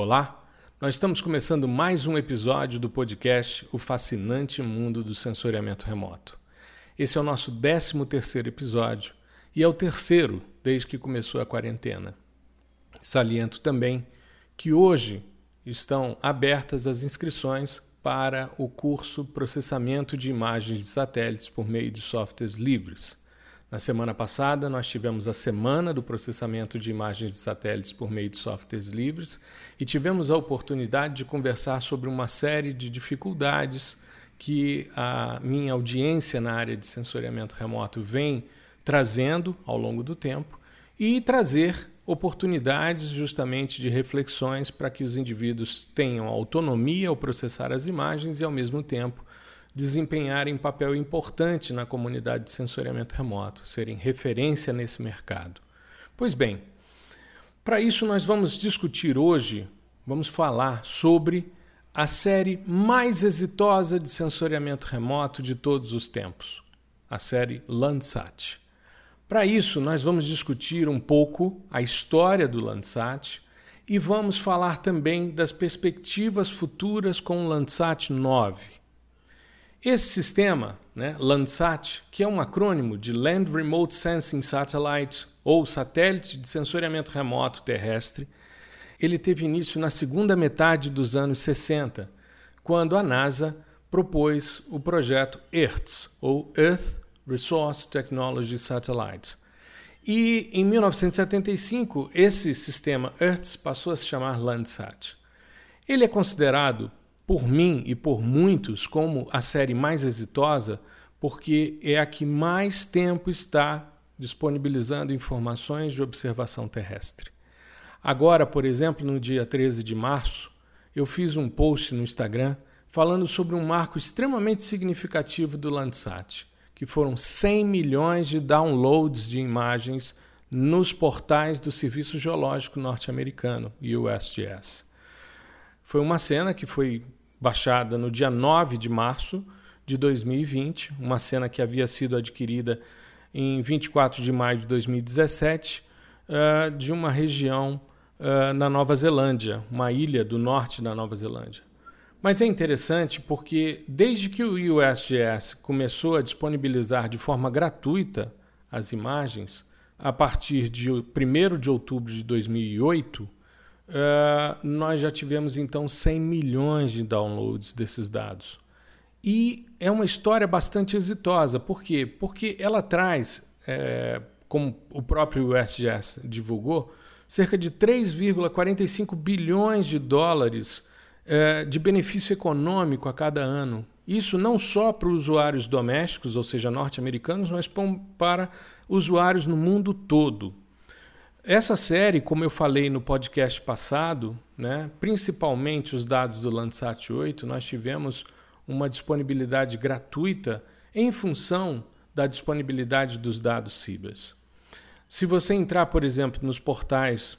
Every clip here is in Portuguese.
Olá, nós estamos começando mais um episódio do podcast O Fascinante Mundo do Sensoriamento Remoto. Esse é o nosso 13 terceiro episódio e é o terceiro desde que começou a quarentena. Saliento também que hoje estão abertas as inscrições para o curso Processamento de Imagens de Satélites por meio de softwares livres. Na semana passada, nós tivemos a Semana do Processamento de Imagens de Satélites por meio de softwares livres e tivemos a oportunidade de conversar sobre uma série de dificuldades que a minha audiência na área de sensoriamento remoto vem trazendo ao longo do tempo e trazer oportunidades justamente de reflexões para que os indivíduos tenham autonomia ao processar as imagens e, ao mesmo tempo, desempenharem papel importante na comunidade de sensoriamento remoto, serem referência nesse mercado. Pois bem, para isso nós vamos discutir hoje, vamos falar sobre a série mais exitosa de sensoriamento remoto de todos os tempos, a série Landsat. Para isso, nós vamos discutir um pouco a história do Landsat e vamos falar também das perspectivas futuras com o Landsat 9 esse sistema, né, Landsat, que é um acrônimo de Land Remote Sensing Satellite, ou Satélite de Sensoriamento Remoto Terrestre, ele teve início na segunda metade dos anos 60, quando a NASA propôs o projeto EARTH, ou Earth Resource Technology Satellite. E em 1975, esse sistema EARTH passou a se chamar Landsat. Ele é considerado por mim e por muitos como a série mais exitosa, porque é a que mais tempo está disponibilizando informações de observação terrestre. Agora, por exemplo, no dia 13 de março, eu fiz um post no Instagram falando sobre um marco extremamente significativo do Landsat, que foram 100 milhões de downloads de imagens nos portais do Serviço Geológico Norte-Americano, USGS. Foi uma cena que foi baixada no dia 9 de março de 2020, uma cena que havia sido adquirida em 24 de maio de 2017, uh, eh, de uma região uh, na Nova Zelândia, uma ilha do norte da Nova Zelândia. Mas é interessante porque, desde que o USGS começou a disponibilizar de forma gratuita as imagens, a partir de 1 de outubro de 2008, Uh, nós já tivemos então 100 milhões de downloads desses dados. E é uma história bastante exitosa. Por quê? Porque ela traz, é, como o próprio USGS divulgou, cerca de 3,45 bilhões de dólares é, de benefício econômico a cada ano. Isso não só para usuários domésticos, ou seja, norte-americanos, mas para usuários no mundo todo. Essa série, como eu falei no podcast passado, né, principalmente os dados do Landsat 8, nós tivemos uma disponibilidade gratuita em função da disponibilidade dos dados CIBAS. Se você entrar, por exemplo, nos portais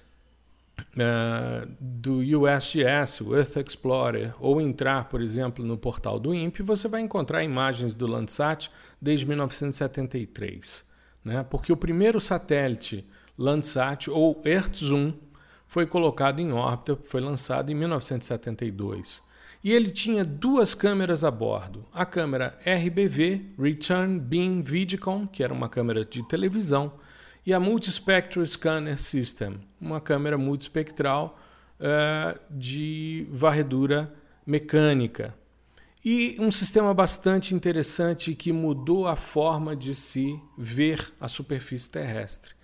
uh, do USGS, o Earth Explorer, ou entrar, por exemplo, no portal do INPE, você vai encontrar imagens do Landsat desde 1973. Né? Porque o primeiro satélite Landsat ou Earth-1 foi colocado em órbita, foi lançado em 1972. E ele tinha duas câmeras a bordo: a câmera RBV, Return Beam Vidicon, que era uma câmera de televisão, e a Multispectral Scanner System, uma câmera multispectral uh, de varredura mecânica. E um sistema bastante interessante que mudou a forma de se ver a superfície terrestre.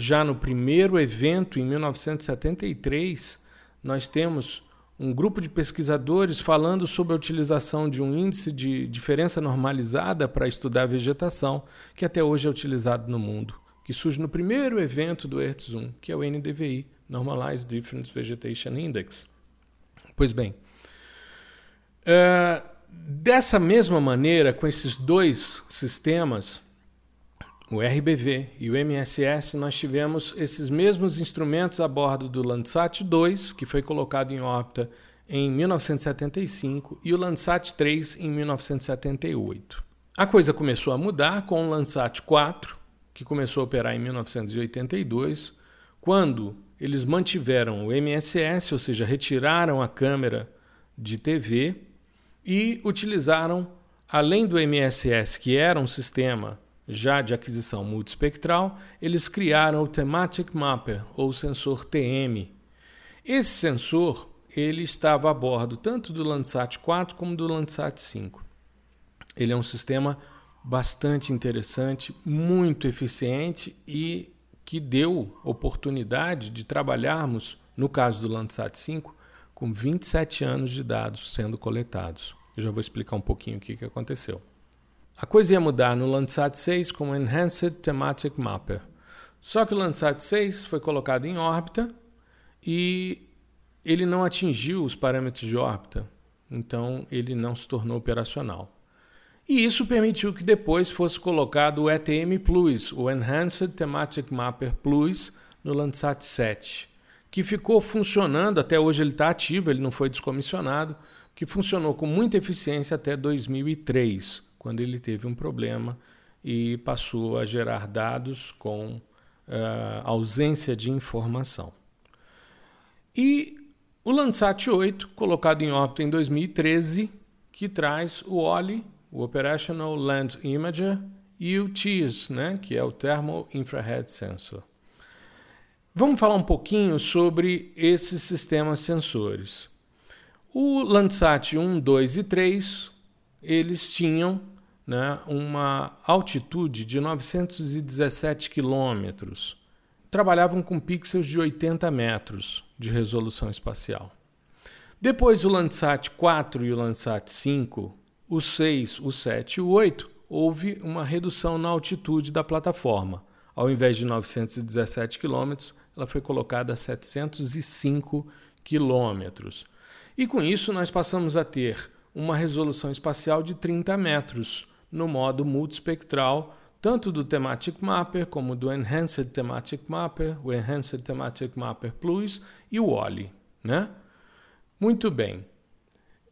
Já no primeiro evento, em 1973, nós temos um grupo de pesquisadores falando sobre a utilização de um índice de diferença normalizada para estudar a vegetação, que até hoje é utilizado no mundo, que surge no primeiro evento do ERTZ1, que é o NDVI, Normalized Difference Vegetation Index. Pois bem, uh, dessa mesma maneira, com esses dois sistemas, o RBV e o MSS, nós tivemos esses mesmos instrumentos a bordo do Landsat 2, que foi colocado em órbita em 1975, e o Landsat 3 em 1978. A coisa começou a mudar com o Landsat 4, que começou a operar em 1982, quando eles mantiveram o MSS, ou seja, retiraram a câmera de TV e utilizaram, além do MSS, que era um sistema já de aquisição multispectral, eles criaram o Thematic Mapper, ou sensor TM. Esse sensor ele estava a bordo tanto do Landsat 4 como do Landsat 5. Ele é um sistema bastante interessante, muito eficiente e que deu oportunidade de trabalharmos, no caso do Landsat 5, com 27 anos de dados sendo coletados. Eu já vou explicar um pouquinho o que aconteceu. A coisa ia mudar no Landsat 6 com o Enhanced Thematic Mapper. Só que o Landsat 6 foi colocado em órbita e ele não atingiu os parâmetros de órbita, então ele não se tornou operacional. E isso permitiu que depois fosse colocado o ETM Plus, o Enhanced Thematic Mapper Plus, no Landsat 7, que ficou funcionando, até hoje ele está ativo, ele não foi descomissionado, que funcionou com muita eficiência até 2003, quando ele teve um problema e passou a gerar dados com uh, ausência de informação. E o Landsat 8, colocado em órbita em 2013, que traz o OLI o Operational Land Imager e o TIS, né, que é o Thermal Infrared Sensor. Vamos falar um pouquinho sobre esses sistemas sensores. O Landsat 1, 2 e 3, eles tinham né, uma altitude de 917 quilômetros. Trabalhavam com pixels de 80 metros de resolução espacial. Depois o Landsat 4 e o Landsat 5 o 6, o 7 e o 8, houve uma redução na altitude da plataforma. Ao invés de 917 km, ela foi colocada a 705 km. E com isso, nós passamos a ter uma resolução espacial de 30 metros no modo multispectral, tanto do Thematic Mapper como do Enhanced Thematic Mapper, o Enhanced Thematic Mapper Plus e o OLI. Né? Muito bem.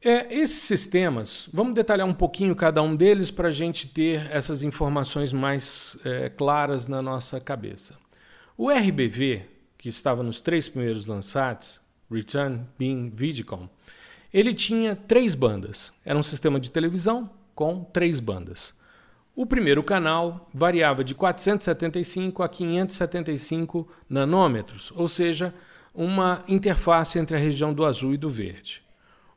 É, esses sistemas, vamos detalhar um pouquinho cada um deles para a gente ter essas informações mais é, claras na nossa cabeça. O RBV, que estava nos três primeiros Landsats, Return, Beam, Vidicom, ele tinha três bandas. Era um sistema de televisão com três bandas. O primeiro canal variava de 475 a 575 nanômetros, ou seja, uma interface entre a região do azul e do verde.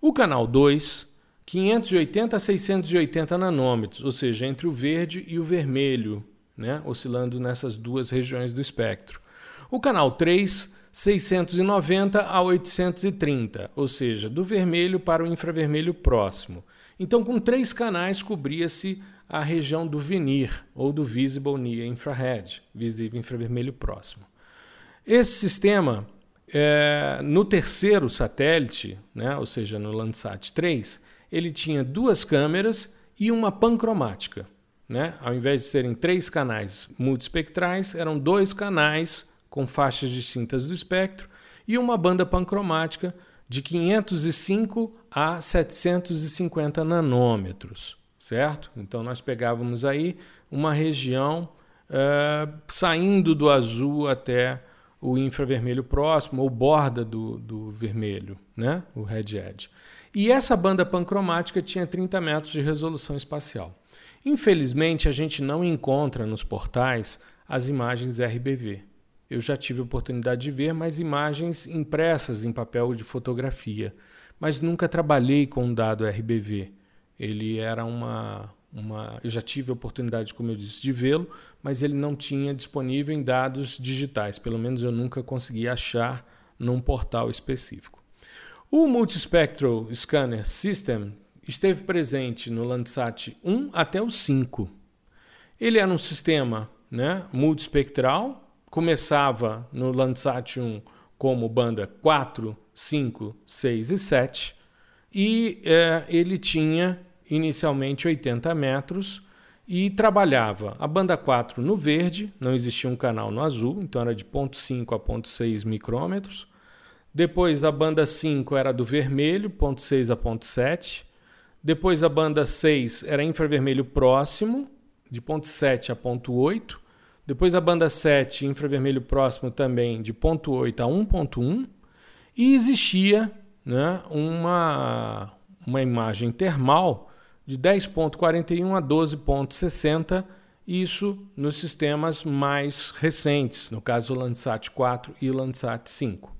O canal 2, 580 a 680 nanômetros, ou seja, entre o verde e o vermelho, né, oscilando nessas duas regiões do espectro. O canal 3, 690 a 830, ou seja, do vermelho para o infravermelho próximo. Então, com três canais, cobria-se a região do VNIR, ou do Visible Near Infrared, visível infravermelho próximo. Esse sistema é, no terceiro satélite, né, ou seja, no Landsat 3, ele tinha duas câmeras e uma pancromática. Né? Ao invés de serem três canais multispectrais, eram dois canais com faixas distintas do espectro e uma banda pancromática de 505 a 750 nanômetros, certo? Então nós pegávamos aí uma região uh, saindo do azul até o infravermelho próximo ou borda do, do vermelho, né? o red edge. E essa banda pancromática tinha 30 metros de resolução espacial. Infelizmente, a gente não encontra nos portais as imagens RBV. Eu já tive a oportunidade de ver mais imagens impressas em papel de fotografia, mas nunca trabalhei com um dado RBV. Ele era uma, uma, eu já tive a oportunidade, como eu disse, de vê-lo, mas ele não tinha disponível em dados digitais. Pelo menos eu nunca consegui achar num portal específico. O Multispectral Scanner System esteve presente no Landsat 1 até o 5. Ele era um sistema né, multispectral, começava no Landsat 1 como banda 4, 5, 6 e 7, e é, ele tinha inicialmente 80 metros e trabalhava a banda 4 no verde, não existia um canal no azul, então era de 0.5 a 0.6 micrômetros. Depois a banda 5 era do vermelho, 0.6 a 0.7. Depois a banda 6 era infravermelho próximo, de 0.7 a 0.8. depois a banda 7, infravermelho próximo também de 0.8 a 1.1, e existia né, uma, uma imagem termal de 10.41 a 12.60, isso nos sistemas mais recentes, no caso Landsat 4 e Landsat 5.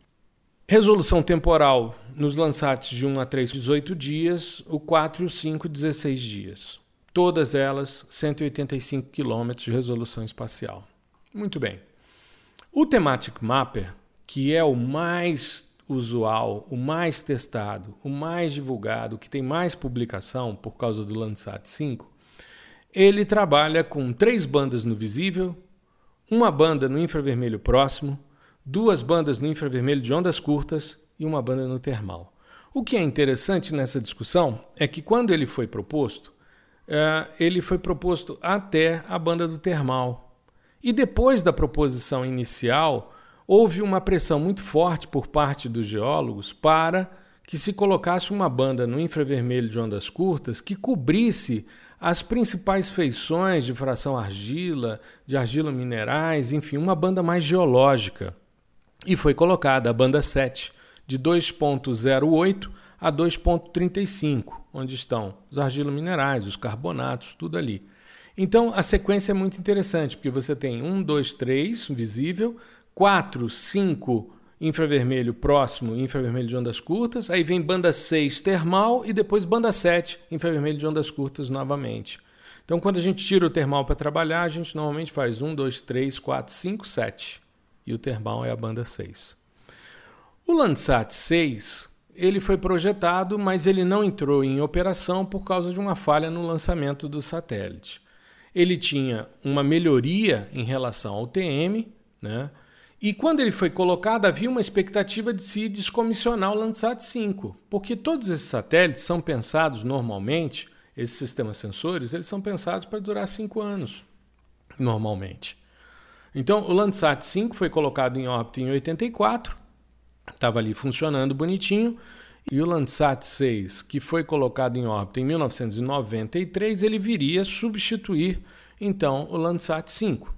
Resolução temporal nos Landsats de 1 a 3, 18 dias, o 4 e o 5, 16 dias. Todas elas 185 km de resolução espacial. Muito bem. O Thematic Mapper, que é o mais usual, o mais testado, o mais divulgado, que tem mais publicação por causa do Landsat 5, ele trabalha com três bandas no visível, uma banda no infravermelho próximo, duas bandas no infravermelho de ondas curtas e uma banda no termal. O que é interessante nessa discussão é que quando ele foi proposto, uh, ele foi proposto até a banda do termal. E depois da proposição inicial, houve uma pressão muito forte por parte dos geólogos para que se colocasse uma banda no infravermelho de ondas curtas que cobrisse as principais feições de fração argila, de argila minerais, enfim, uma banda mais geológica. E foi colocada a banda 7, de 2.08 a 2.35, onde estão os argilominerais, os carbonatos, tudo ali. Então a sequência é muito interessante, porque você tem 1, 2, 3 visível, 4, 5 infravermelho próximo, infravermelho de ondas curtas, aí vem banda 6 termal e depois banda 7 infravermelho de ondas curtas novamente. Então quando a gente tira o termal para trabalhar, a gente normalmente faz 1, 2, 3, 4, 5, 7. E o termal é a banda 6. O Landsat 6 ele foi projetado, mas ele não entrou em operação por causa de uma falha no lançamento do satélite. Ele tinha uma melhoria em relação ao TM, né? E quando ele foi colocado, havia uma expectativa de se descomissionar o Landsat 5, porque todos esses satélites são pensados normalmente, esses sistemas sensores, eles são pensados para durar cinco anos, normalmente. Então, o Landsat 5 foi colocado em órbita em 84, estava ali funcionando bonitinho, e o Landsat 6, que foi colocado em órbita em 1993, ele viria substituir então o Landsat 5.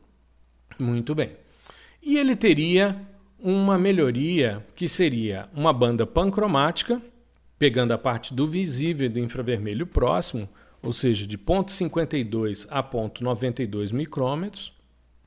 Muito bem. E ele teria uma melhoria que seria uma banda pancromática, pegando a parte do visível e do infravermelho próximo, ou seja, de 0,52 a 0,92 micrômetros,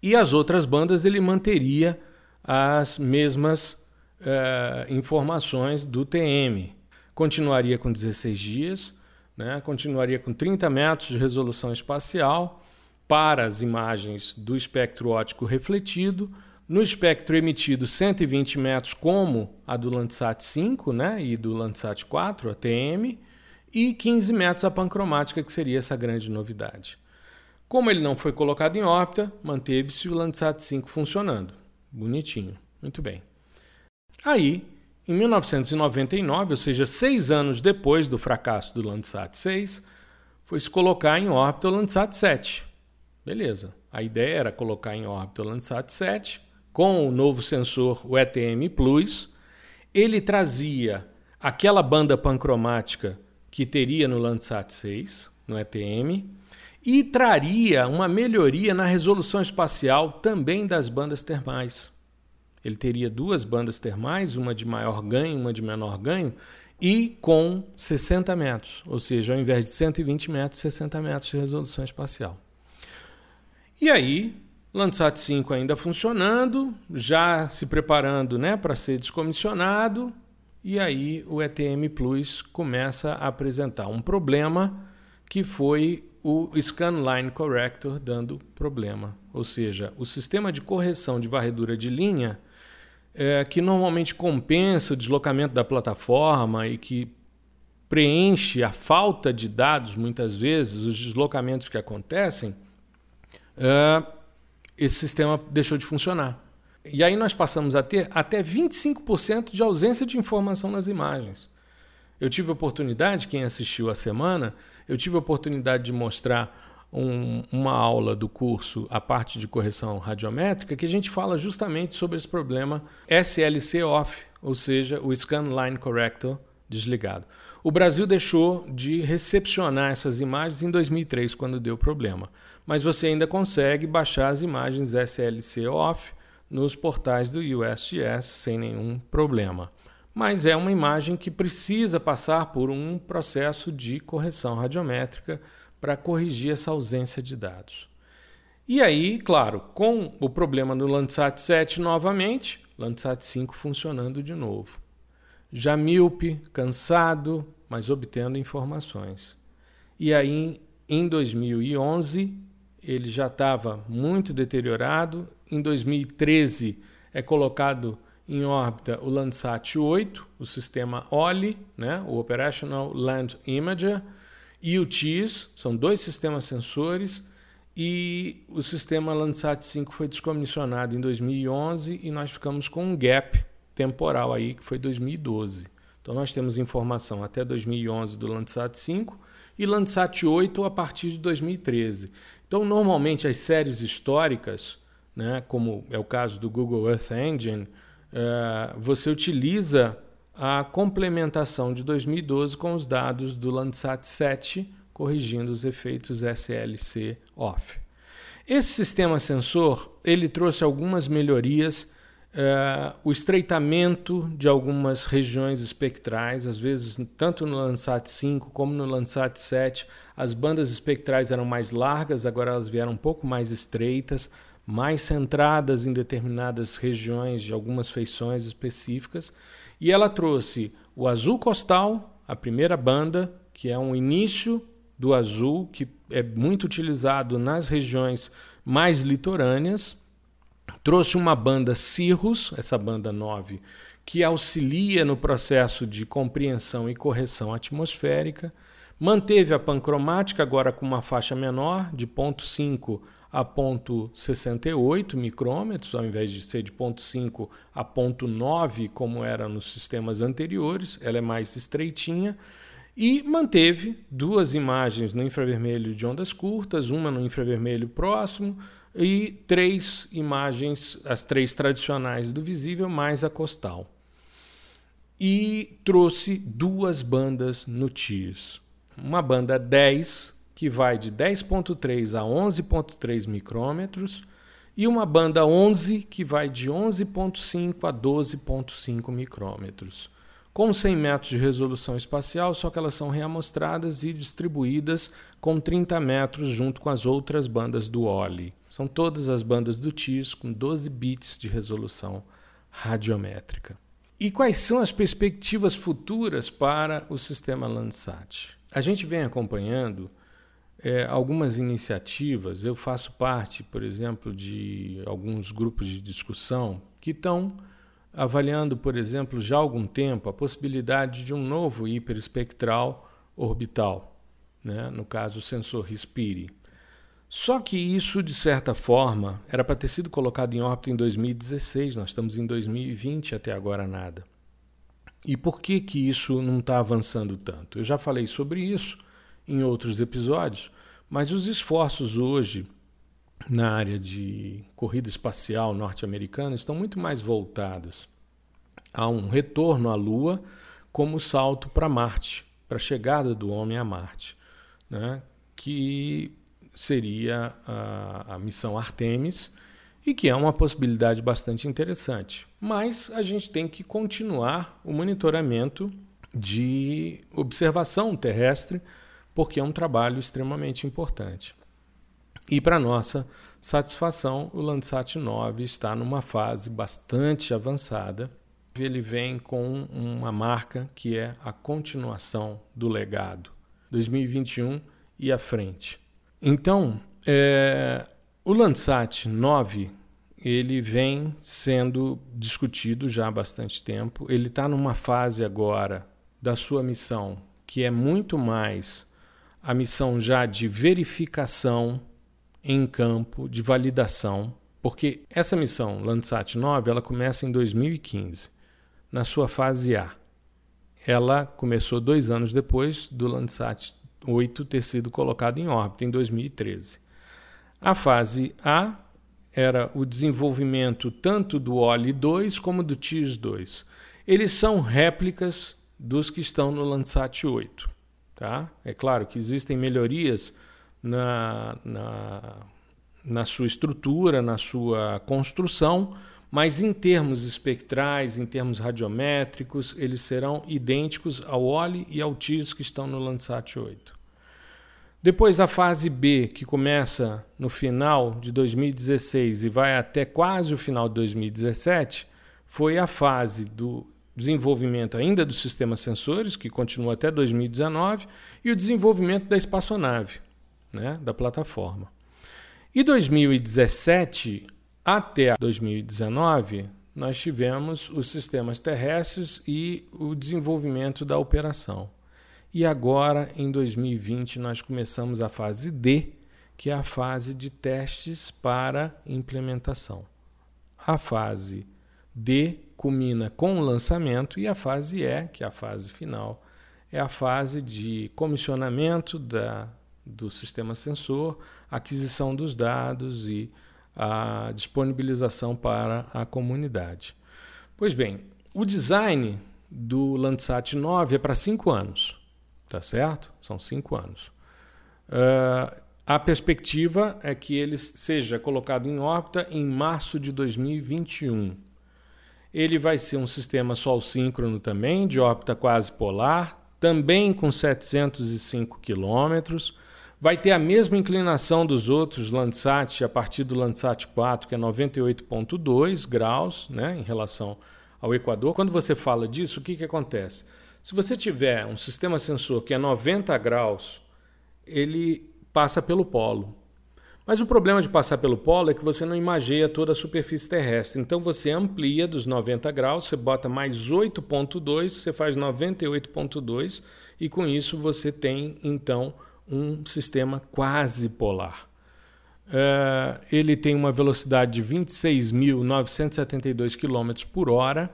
e as outras bandas ele manteria as mesmas uh, informações do TM. Continuaria com 16 dias, né? continuaria com 30 metros de resolução espacial para as imagens do espectro óptico refletido, no espectro emitido 120 metros, como a do Landsat 5 né, e do Landsat 4, a TM, e 15 metros a pancromática, que seria essa grande novidade. Como ele não foi colocado em órbita, manteve-se o Landsat 5 funcionando. Bonitinho, muito bem. Aí, em 1999, ou seja, seis anos depois do fracasso do Landsat 6, foi-se colocar em órbita o Landsat 7. Beleza. A ideia era colocar em órbita o Landsat 7 com o novo sensor, o ETM Plus, ele trazia aquela banda pancromática que teria no Landsat 6, no ETM, e traria uma melhoria na resolução espacial também das bandas termais. Ele teria duas bandas termais, uma de maior ganho, uma de menor ganho, e com 60 metros, ou seja, ao invés de 120 metros, 60 metros de resolução espacial. E aí Landsat 5 ainda funcionando, já se preparando né, para ser descomissionado, e aí o ETM Plus começa a apresentar um problema que foi o Scanline Corrector dando problema. Ou seja, o sistema de correção de varredura de linha, é, que normalmente compensa o deslocamento da plataforma e que preenche a falta de dados, muitas vezes, os deslocamentos que acontecem, é, esse sistema deixou de funcionar. E aí nós passamos a ter até 25% de ausência de informação nas imagens. Eu tive a oportunidade, quem assistiu a semana, eu tive a oportunidade de mostrar um, uma aula do curso, a parte de correção radiométrica, que a gente fala justamente sobre esse problema SLC off, ou seja, o Scan Line Corrector desligado. O Brasil deixou de recepcionar essas imagens em 2003, quando deu problema. Mas você ainda consegue baixar as imagens SLC off nos portais do USGS sem nenhum problema. Mas é uma imagem que precisa passar por um processo de correção radiométrica para corrigir essa ausência de dados. E aí, claro, com o problema no Landsat 7 novamente, Landsat 5 funcionando de novo. Já míope, cansado, mas obtendo informações. E aí, em 2011, ele já estava muito deteriorado. Em 2013, é colocado em órbita o Landsat 8, o sistema OLI, né, o Operational Land Imager, TIS, são dois sistemas sensores e o sistema Landsat 5 foi descomissionado em 2011 e nós ficamos com um gap temporal aí que foi 2012. Então nós temos informação até 2011 do Landsat 5 e Landsat 8 a partir de 2013. Então normalmente as séries históricas, né, como é o caso do Google Earth Engine, uh, você utiliza a complementação de 2012 com os dados do Landsat 7 corrigindo os efeitos SLC off. Esse sistema sensor ele trouxe algumas melhorias, uh, o estreitamento de algumas regiões espectrais, às vezes tanto no Landsat 5 como no Landsat 7, as bandas espectrais eram mais largas, agora elas vieram um pouco mais estreitas, mais centradas em determinadas regiões de algumas feições específicas, e ela trouxe o azul costal, a primeira banda, que é um início do azul, que é muito utilizado nas regiões mais litorâneas. Trouxe uma banda Cirrus, essa banda 9, que auxilia no processo de compreensão e correção atmosférica. Manteve a pancromática agora com uma faixa menor, de 0.5 a 0.68 micrômetros, ao invés de ser de 0.5 a 0.9, como era nos sistemas anteriores, ela é mais estreitinha e manteve duas imagens no infravermelho de ondas curtas, uma no infravermelho próximo e três imagens, as três tradicionais do visível mais a costal. E trouxe duas bandas no TIRS. Uma banda 10, que vai de 10.3 a 11.3 micrômetros, e uma banda 11, que vai de 11.5 a 12.5 micrômetros com 100 metros de resolução espacial, só que elas são reamostradas e distribuídas com 30 metros junto com as outras bandas do OLI. São todas as bandas do TIS com 12 bits de resolução radiométrica. E quais são as perspectivas futuras para o sistema Landsat? A gente vem acompanhando é, algumas iniciativas. Eu faço parte, por exemplo, de alguns grupos de discussão que estão avaliando, por exemplo, já há algum tempo a possibilidade de um novo hiperespectral orbital, né? no caso o sensor Respire. Só que isso, de certa forma, era para ter sido colocado em órbita em 2016, nós estamos em 2020 até agora nada. E por que, que isso não está avançando tanto? Eu já falei sobre isso em outros episódios, mas os esforços hoje na área de corrida espacial norte-americana estão muito mais voltadas a um retorno à Lua como salto para Marte, para a chegada do homem a Marte, né? que seria a, a missão Artemis e que é uma possibilidade bastante interessante. Mas a gente tem que continuar o monitoramento de observação terrestre, porque é um trabalho extremamente importante. E para nossa satisfação, o Landsat 9 está numa fase bastante avançada. Ele vem com uma marca que é a continuação do legado, 2021 e à frente. Então, é, o Landsat 9 ele vem sendo discutido já há bastante tempo. Ele está numa fase agora da sua missão que é muito mais a missão já de verificação em campo de validação, porque essa missão Landsat 9 ela começa em 2015, na sua fase A. Ela começou dois anos depois do Landsat 8 ter sido colocado em órbita, em 2013. A fase A era o desenvolvimento tanto do OLI 2 como do TIRS 2. Eles são réplicas dos que estão no Landsat 8. Tá? É claro que existem melhorias na, na, na sua estrutura, na sua construção, mas em termos espectrais, em termos radiométricos, eles serão idênticos ao OLE e ao TIS que estão no Landsat 8. Depois a fase B, que começa no final de 2016 e vai até quase o final de 2017, foi a fase do desenvolvimento ainda dos sistemas sensores, que continua até 2019, e o desenvolvimento da espaçonave, né, da plataforma. E 2017 até 2019, nós tivemos os sistemas terrestres e o desenvolvimento da operação. E agora, em 2020, nós começamos a fase D, que é a fase de testes para implementação. A fase D culmina com o lançamento e a fase E, que é a fase final, é a fase de comissionamento da, do sistema sensor, aquisição dos dados e a disponibilização para a comunidade. Pois bem, o design do Landsat 9 é para cinco anos, tá certo? São cinco anos. Uh, a perspectiva é que ele seja colocado em órbita em março de 2021. Ele vai ser um sistema sol síncrono também, de órbita quase polar, também com 705 quilômetros. Vai ter a mesma inclinação dos outros Landsat a partir do Landsat 4, que é 98,2 graus né, em relação ao Equador. Quando você fala disso, o que, que acontece? Se você tiver um sistema sensor que é 90 graus, ele passa pelo polo. Mas o problema de passar pelo polo é que você não imageia toda a superfície terrestre. Então você amplia dos 90 graus, você bota mais 8,2, você faz 98,2 e com isso você tem então um sistema quase polar. Uh, ele tem uma velocidade de 26.972 km por hora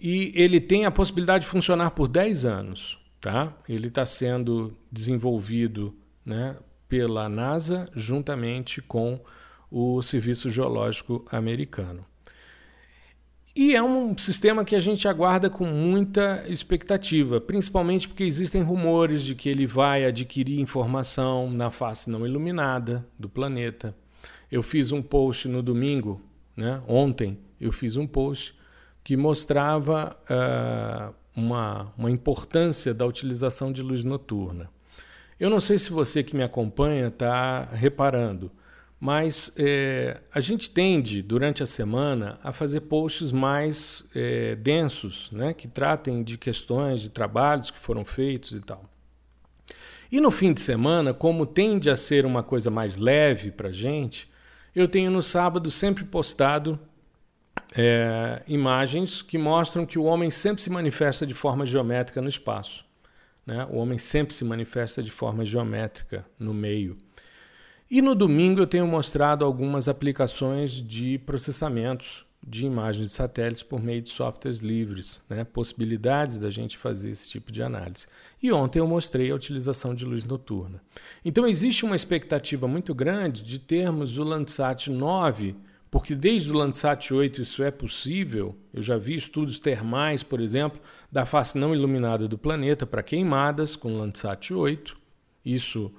e ele tem a possibilidade de funcionar por 10 anos. Tá? Ele está sendo desenvolvido né, pela NASA juntamente com o Serviço Geológico Americano. E é um sistema que a gente aguarda com muita expectativa, principalmente porque existem rumores de que ele vai adquirir informação na face não iluminada do planeta. Eu fiz um post no domingo, né? ontem, eu fiz um post que mostrava uh, uma, uma importância da utilização de luz noturna. Eu não sei se você que me acompanha está reparando, mas é, a gente tende, durante a semana, a fazer posts mais é, densos, né, que tratem de questões, de trabalhos que foram feitos e tal. E no fim de semana, como tende a ser uma coisa mais leve para gente, eu tenho no sábado sempre postado é, imagens que mostram que o homem sempre se manifesta de forma geométrica no espaço. Né? O homem sempre se manifesta de forma geométrica no meio. E no domingo eu tenho mostrado algumas aplicações de processamentos de imagens de satélites por meio de softwares livres, né? possibilidades da gente fazer esse tipo de análise. E ontem eu mostrei a utilização de luz noturna. Então existe uma expectativa muito grande de termos o Landsat 9 porque desde o Landsat 8 isso é possível. Eu já vi estudos termais, por exemplo, da face não iluminada do planeta para queimadas com o Landsat 8. Isso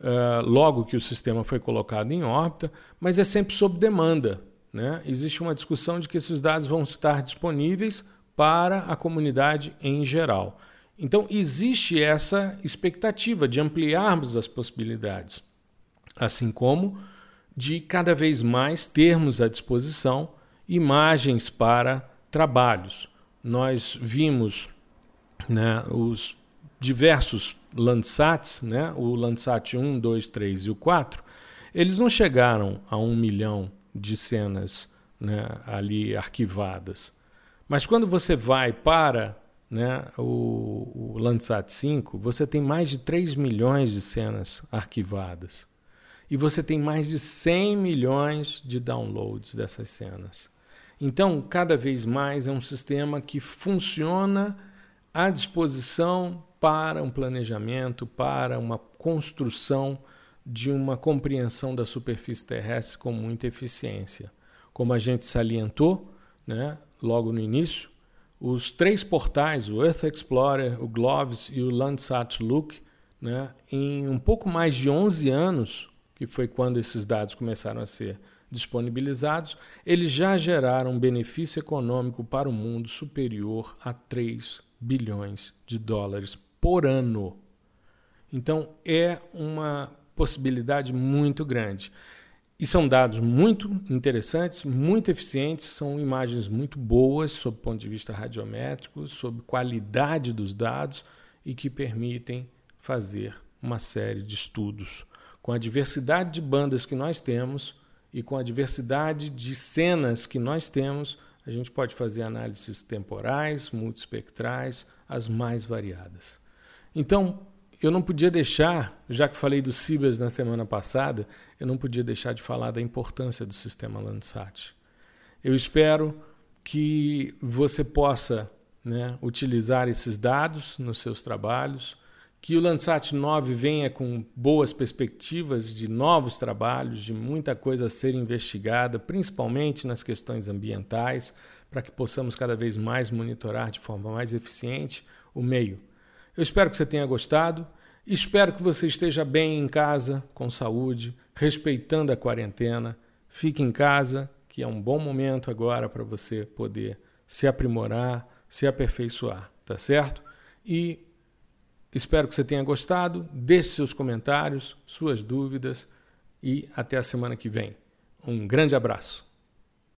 uh, logo que o sistema foi colocado em órbita, mas é sempre sob demanda. Né? Existe uma discussão de que esses dados vão estar disponíveis para a comunidade em geral. Então, existe essa expectativa de ampliarmos as possibilidades, assim como de cada vez mais termos à disposição imagens para trabalhos. Nós vimos né, os diversos Landsats, né, o Landsat 1, 2, 3 e o 4, eles não chegaram a um milhão de cenas né, ali arquivadas. Mas quando você vai para né, o, o Landsat 5, você tem mais de 3 milhões de cenas arquivadas e você tem mais de 100 milhões de downloads dessas cenas. Então, cada vez mais é um sistema que funciona à disposição para um planejamento, para uma construção de uma compreensão da superfície terrestre com muita eficiência. Como a gente salientou né, logo no início, os três portais, o Earth Explorer, o Gloves e o Landsat Look, né, em um pouco mais de 11 anos, que foi quando esses dados começaram a ser disponibilizados, eles já geraram um benefício econômico para o mundo superior a 3 bilhões de dólares por ano. Então é uma possibilidade muito grande. E são dados muito interessantes, muito eficientes, são imagens muito boas sob o ponto de vista radiométrico, sob qualidade dos dados e que permitem fazer uma série de estudos. Com a diversidade de bandas que nós temos e com a diversidade de cenas que nós temos, a gente pode fazer análises temporais, multispectrais, as mais variadas. Então, eu não podia deixar, já que falei do Cibers na semana passada, eu não podia deixar de falar da importância do sistema Landsat. Eu espero que você possa né, utilizar esses dados nos seus trabalhos, que o Landsat 9 venha com boas perspectivas de novos trabalhos, de muita coisa a ser investigada, principalmente nas questões ambientais, para que possamos cada vez mais monitorar de forma mais eficiente o meio. Eu espero que você tenha gostado. Espero que você esteja bem em casa, com saúde, respeitando a quarentena. Fique em casa, que é um bom momento agora para você poder se aprimorar, se aperfeiçoar, tá certo? E espero que você tenha gostado. Deixe seus comentários, suas dúvidas e até a semana que vem. Um grande abraço.